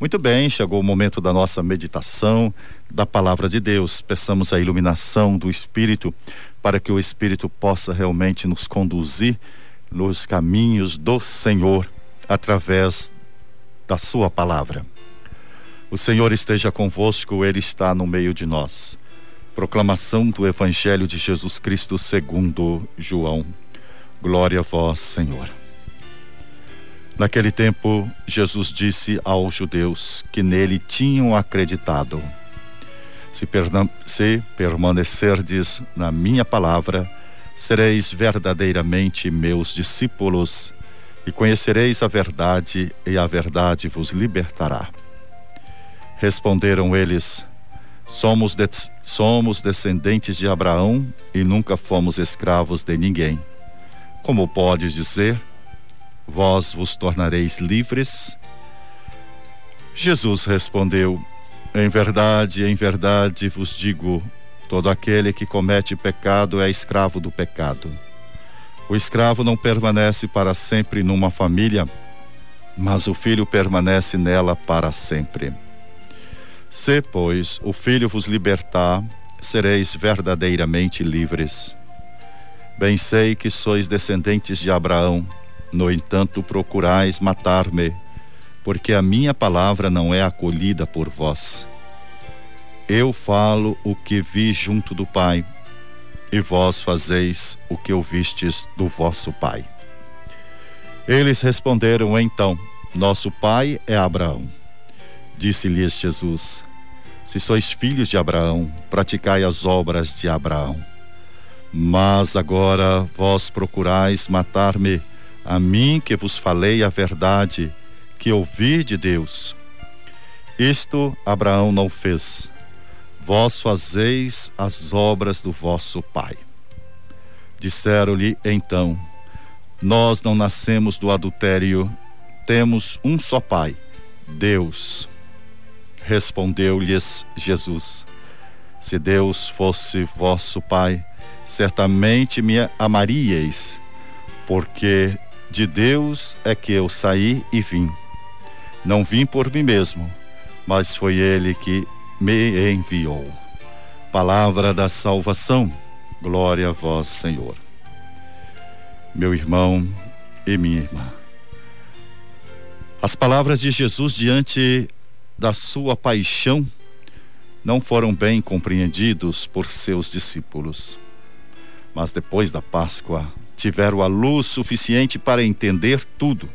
Muito bem, chegou o momento da nossa meditação da palavra de Deus. Peçamos a iluminação do Espírito para que o Espírito possa realmente nos conduzir nos caminhos do Senhor através da Sua palavra. O Senhor esteja convosco, Ele está no meio de nós. Proclamação do Evangelho de Jesus Cristo segundo João. Glória a vós, Senhor. Naquele tempo, Jesus disse aos judeus que nele tinham acreditado: Se, se permanecerdes na minha palavra, sereis verdadeiramente meus discípulos e conhecereis a verdade, e a verdade vos libertará. Responderam eles: Somos, de, somos descendentes de Abraão e nunca fomos escravos de ninguém. Como podes dizer? Vós vos tornareis livres? Jesus respondeu: Em verdade, em verdade vos digo: todo aquele que comete pecado é escravo do pecado. O escravo não permanece para sempre numa família, mas o filho permanece nela para sempre. Se, pois, o filho vos libertar, sereis verdadeiramente livres. Bem sei que sois descendentes de Abraão no entanto, procurais matar-me, porque a minha palavra não é acolhida por vós. Eu falo o que vi junto do Pai, e vós fazeis o que ouvistes do vosso Pai. Eles responderam então: Nosso pai é Abraão. Disse-lhes Jesus: Se sois filhos de Abraão, praticai as obras de Abraão. Mas agora vós procurais matar-me, a mim que vos falei a verdade que ouvi de Deus. Isto Abraão não fez. Vós fazeis as obras do vosso pai. Disseram-lhe então: Nós não nascemos do adultério, temos um só pai, Deus. Respondeu-lhes Jesus: Se Deus fosse vosso pai, certamente me amaríeis, porque de Deus é que eu saí e vim. Não vim por mim mesmo, mas foi Ele que me enviou. Palavra da salvação, glória a vós, Senhor. Meu irmão e minha irmã. As palavras de Jesus diante da sua paixão não foram bem compreendidos por seus discípulos. Mas depois da Páscoa, tiveram a luz suficiente para entender tudo,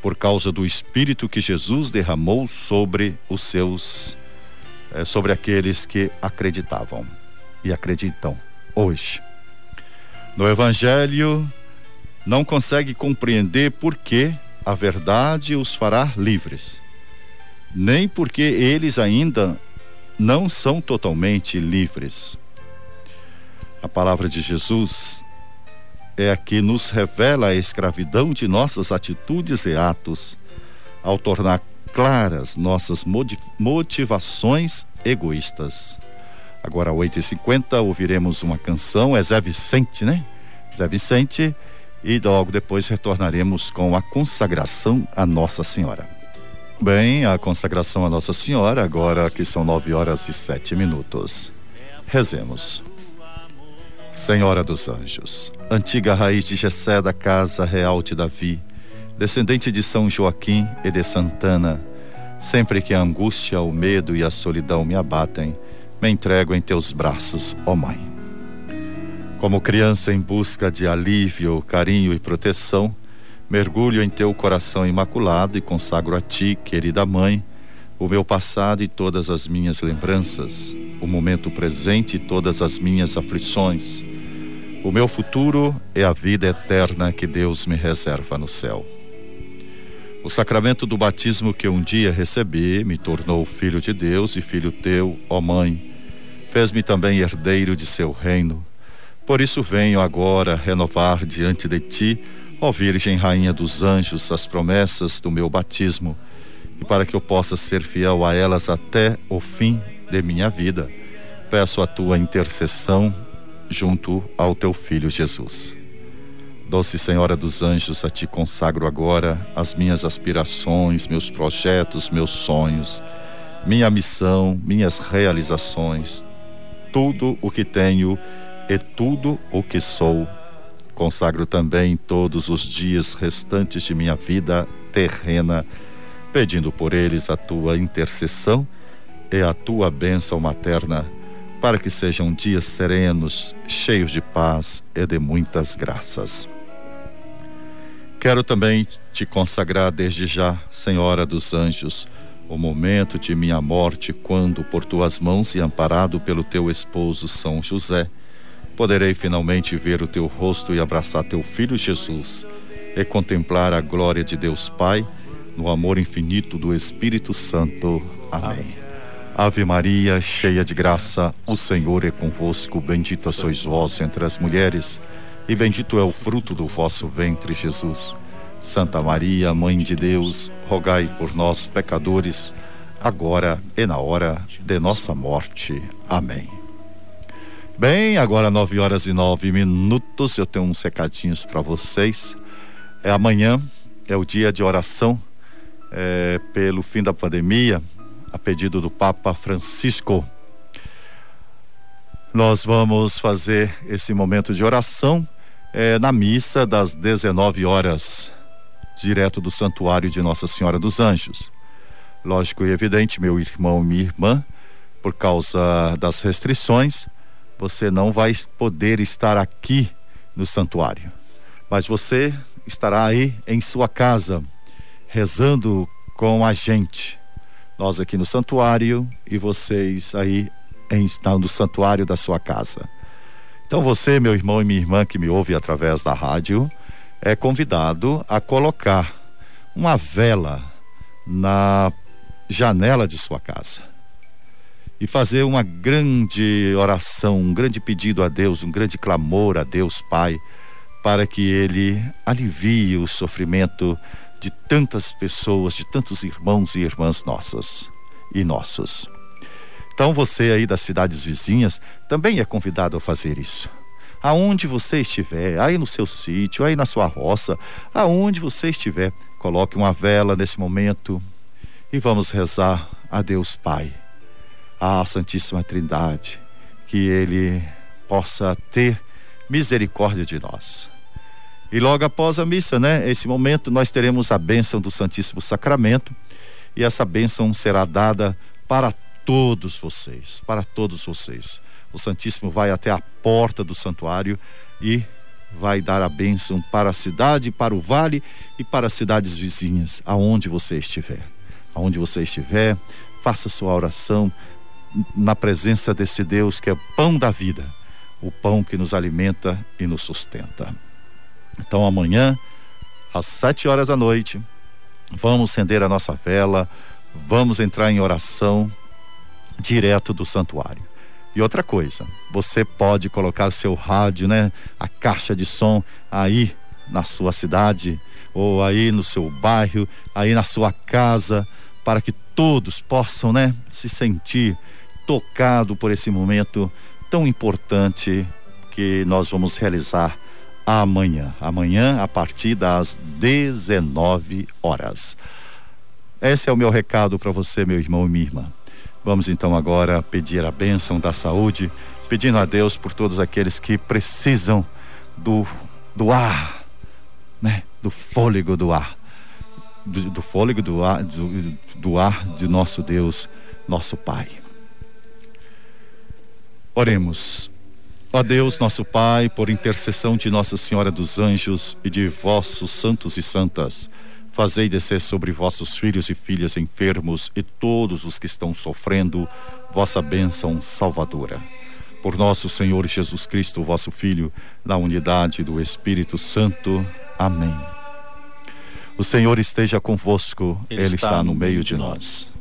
por causa do Espírito que Jesus derramou sobre os seus, é, sobre aqueles que acreditavam e acreditam hoje. No Evangelho, não consegue compreender por que a verdade os fará livres, nem porque eles ainda não são totalmente livres. A palavra de Jesus é a que nos revela a escravidão de nossas atitudes e atos, ao tornar claras nossas motivações egoístas. Agora, às 8h50, ouviremos uma canção, é Zé Vicente, né? Zé Vicente, e logo depois retornaremos com a consagração a Nossa Senhora. Bem, a consagração a Nossa Senhora, agora que são nove horas e sete minutos. Rezemos. Senhora dos Anjos, antiga raiz de Jessé da casa real de Davi, descendente de São Joaquim e de Santana, sempre que a angústia, o medo e a solidão me abatem, me entrego em teus braços, ó Mãe. Como criança em busca de alívio, carinho e proteção, mergulho em teu coração imaculado e consagro a ti, querida Mãe, o meu passado e todas as minhas lembranças, o momento presente e todas as minhas aflições. O meu futuro é a vida eterna que Deus me reserva no céu. O sacramento do batismo que um dia recebi me tornou filho de Deus e filho teu, ó Mãe. Fez-me também herdeiro de seu reino. Por isso venho agora renovar diante de ti, ó Virgem Rainha dos Anjos, as promessas do meu batismo e para que eu possa ser fiel a elas até o fim de minha vida, peço a tua intercessão junto ao teu filho Jesus. Doce Senhora dos Anjos, a ti consagro agora as minhas aspirações, meus projetos, meus sonhos, minha missão, minhas realizações, tudo o que tenho e tudo o que sou. Consagro também todos os dias restantes de minha vida terrena, pedindo por eles a tua intercessão e a tua bênção materna, para que sejam dias serenos, cheios de paz e de muitas graças. Quero também te consagrar desde já, Senhora dos Anjos, o momento de minha morte, quando, por tuas mãos e amparado pelo teu esposo São José, poderei finalmente ver o teu rosto e abraçar teu filho Jesus e contemplar a glória de Deus Pai no amor infinito do Espírito Santo. Amém. Amém. Ave Maria, cheia de graça, o Senhor é convosco, bendita sois vós entre as mulheres e bendito é o fruto do vosso ventre, Jesus. Santa Maria, Mãe de Deus, rogai por nós, pecadores, agora e na hora de nossa morte. Amém. Bem, agora nove horas e nove minutos, eu tenho uns recadinhos para vocês. É amanhã, é o dia de oração é, pelo fim da pandemia, a pedido do Papa Francisco. Nós vamos fazer esse momento de oração é, na missa das 19 horas, direto do Santuário de Nossa Senhora dos Anjos. Lógico e evidente, meu irmão e minha irmã, por causa das restrições, você não vai poder estar aqui no santuário, mas você estará aí em sua casa, rezando com a gente. Nós aqui no santuário e vocês aí em, no santuário da sua casa. Então você, meu irmão e minha irmã que me ouve através da rádio, é convidado a colocar uma vela na janela de sua casa e fazer uma grande oração, um grande pedido a Deus, um grande clamor a Deus Pai, para que Ele alivie o sofrimento de tantas pessoas, de tantos irmãos e irmãs nossas e nossos. Então você aí das cidades vizinhas também é convidado a fazer isso. Aonde você estiver, aí no seu sítio, aí na sua roça, aonde você estiver, coloque uma vela nesse momento e vamos rezar a Deus Pai, à Santíssima Trindade, que Ele possa ter misericórdia de nós. E logo após a missa, né, esse momento, nós teremos a bênção do Santíssimo Sacramento e essa bênção será dada para todos vocês, para todos vocês. O Santíssimo vai até a porta do santuário e vai dar a bênção para a cidade, para o vale e para as cidades vizinhas, aonde você estiver. Aonde você estiver, faça sua oração na presença desse Deus que é o pão da vida, o pão que nos alimenta e nos sustenta. Então amanhã, às sete horas da noite, vamos acender a nossa vela, vamos entrar em oração direto do santuário. E outra coisa, você pode colocar seu rádio, né, a caixa de som aí na sua cidade ou aí no seu bairro, aí na sua casa, para que todos possam, né, se sentir tocado por esse momento tão importante que nós vamos realizar amanhã. Amanhã a partir das 19 horas. Esse é o meu recado para você, meu irmão e minha irmã. Vamos então agora pedir a bênção da saúde, pedindo a Deus por todos aqueles que precisam do, do ar, né? Do fôlego do ar. Do, do fôlego do ar, do, do ar de nosso Deus, nosso Pai. Oremos. Ó Deus, nosso Pai, por intercessão de Nossa Senhora dos Anjos e de vossos santos e santas, Fazei descer sobre vossos filhos e filhas enfermos e todos os que estão sofrendo vossa bênção salvadora. Por nosso Senhor Jesus Cristo, vosso Filho, na unidade do Espírito Santo. Amém. O Senhor esteja convosco, Ele, Ele está, no meio de nós.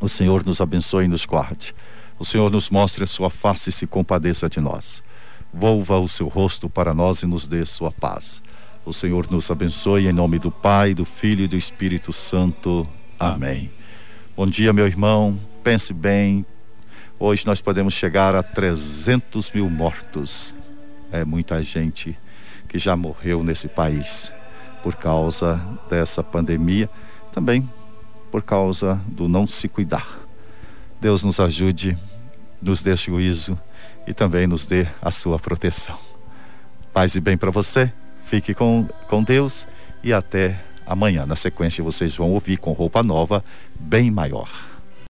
O Senhor nos abençoe e nos guarde. O Senhor nos mostre a sua face e se compadeça de nós. Volva o seu rosto para nós e nos dê sua paz. O Senhor nos abençoe em nome do Pai, do Filho e do Espírito Santo. Amém. Amém. Bom dia, meu irmão. Pense bem. Hoje nós podemos chegar a 300 mil mortos. É muita gente que já morreu nesse país por causa dessa pandemia, também por causa do não se cuidar. Deus nos ajude, nos dê juízo e também nos dê a sua proteção. Paz e bem para você, fique com, com Deus e até amanhã. Na sequência, vocês vão ouvir com roupa nova, bem maior.